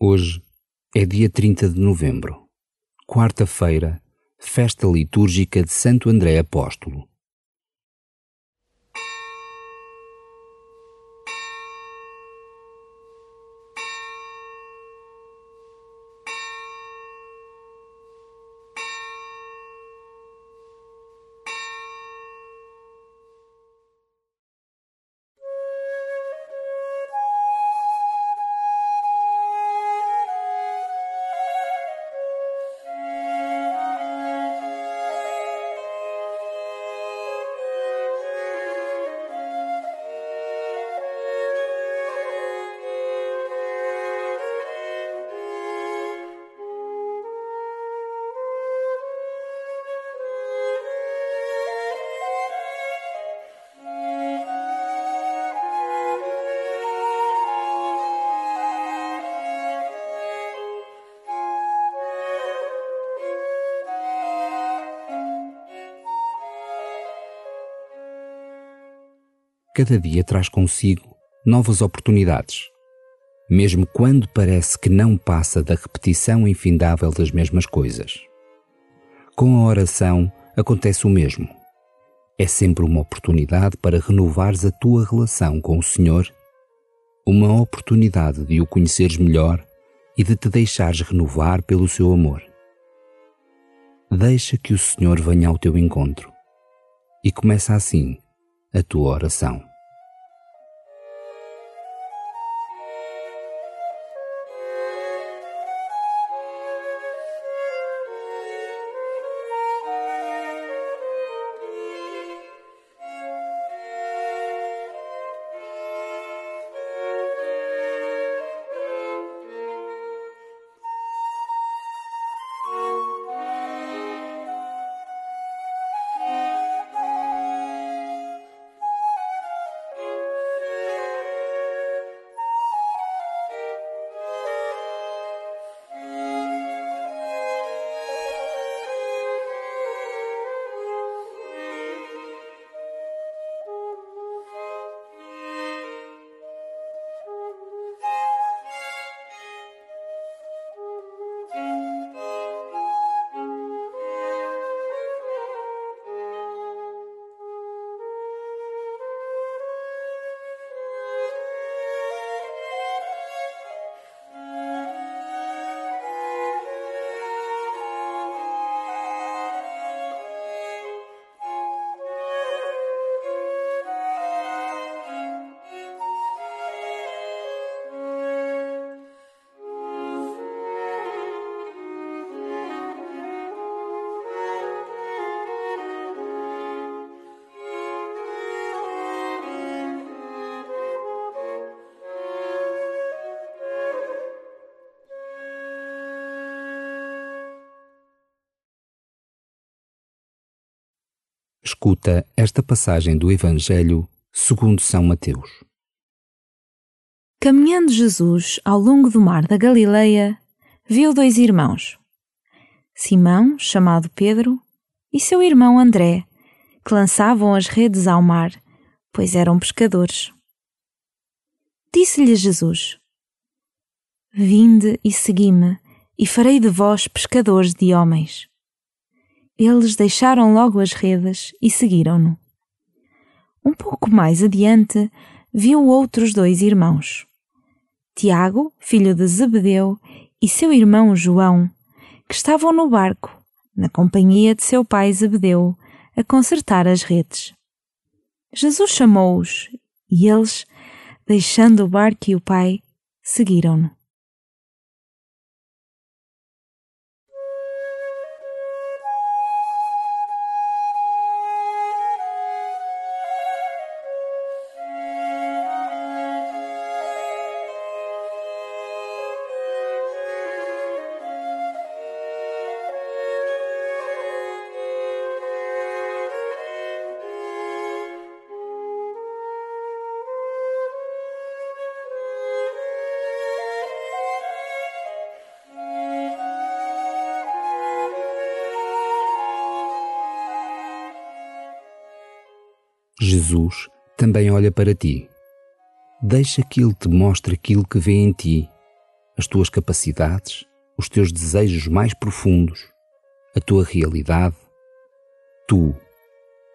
Hoje é dia 30 de novembro, quarta-feira, festa litúrgica de Santo André Apóstolo. Cada dia traz consigo novas oportunidades, mesmo quando parece que não passa da repetição infindável das mesmas coisas. Com a oração acontece o mesmo. É sempre uma oportunidade para renovares a tua relação com o Senhor, uma oportunidade de o conheceres melhor e de te deixares renovar pelo seu amor. Deixa que o Senhor venha ao teu encontro e começa assim a tua oração. Escuta esta passagem do Evangelho segundo São Mateus. Caminhando Jesus ao longo do mar da Galileia, viu dois irmãos, Simão, chamado Pedro, e seu irmão André, que lançavam as redes ao mar, pois eram pescadores. Disse-lhe Jesus: Vinde e segui-me, e farei de vós pescadores de homens. Eles deixaram logo as redes e seguiram-no. Um pouco mais adiante, viu outros dois irmãos. Tiago, filho de Zebedeu, e seu irmão João, que estavam no barco, na companhia de seu pai Zebedeu, a consertar as redes. Jesus chamou-os e eles, deixando o barco e o pai, seguiram-no. Jesus também olha para ti. Deixa que Ele te mostre aquilo que vê em ti, as tuas capacidades, os teus desejos mais profundos, a tua realidade, tu,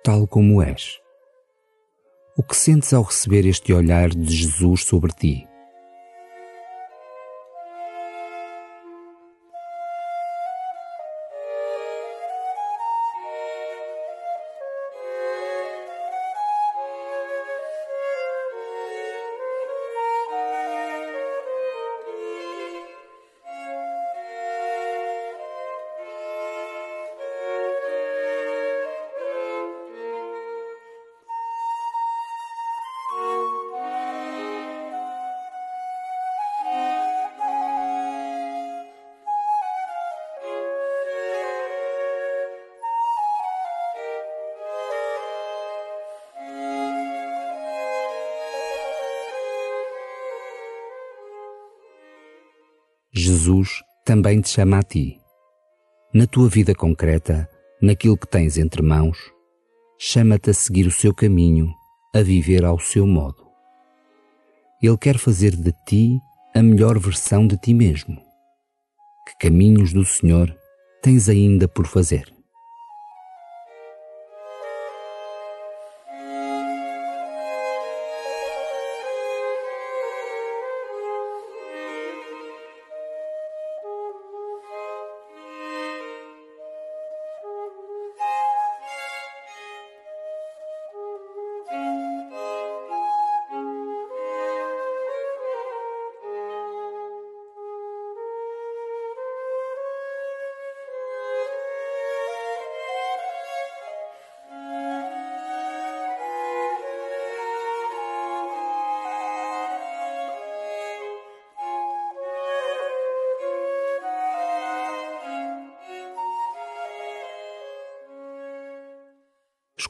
tal como és. O que sentes ao receber este olhar de Jesus sobre ti? Jesus também te chama a ti. Na tua vida concreta, naquilo que tens entre mãos, chama-te a seguir o seu caminho, a viver ao seu modo. Ele quer fazer de ti a melhor versão de ti mesmo. Que caminhos do Senhor tens ainda por fazer?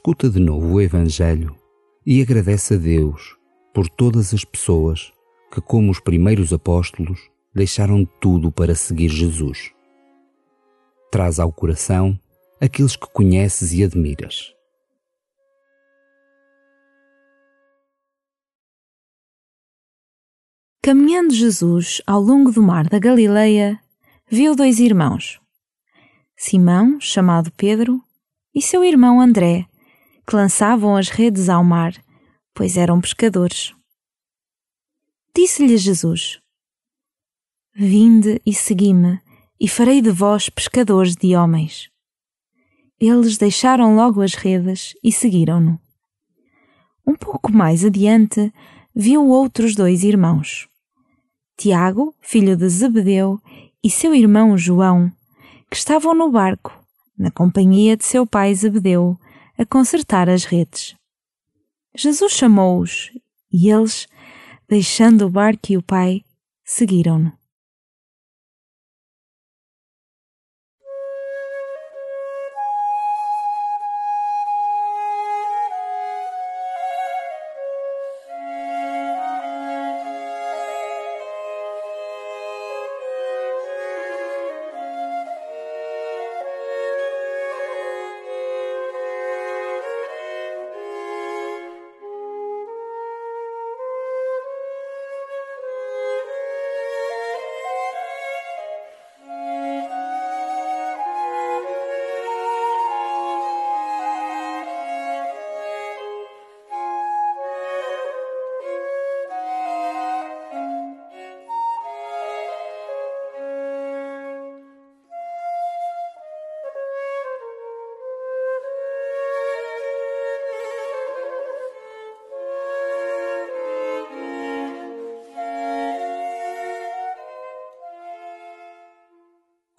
Escuta de novo o Evangelho e agradece a Deus por todas as pessoas que, como os primeiros apóstolos, deixaram tudo para seguir Jesus. Traz ao coração aqueles que conheces e admiras. Caminhando Jesus ao longo do mar da Galileia, viu dois irmãos, Simão, chamado Pedro, e seu irmão André, que lançavam as redes ao mar, pois eram pescadores. Disse-lhe Jesus: Vinde e segui-me, e farei de vós pescadores de homens. Eles deixaram logo as redes e seguiram-no. Um pouco mais adiante, viu outros dois irmãos. Tiago, filho de Zebedeu, e seu irmão João, que estavam no barco, na companhia de seu pai Zebedeu, a consertar as redes. Jesus chamou-os e eles, deixando o barco e o pai, seguiram-no.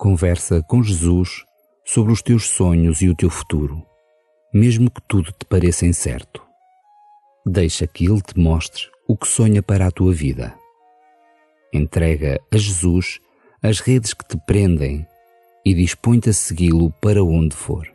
Conversa com Jesus sobre os teus sonhos e o teu futuro, mesmo que tudo te pareça incerto. Deixa que Ele te mostre o que sonha para a tua vida. Entrega a Jesus as redes que te prendem e dispõe-te a segui-lo para onde for.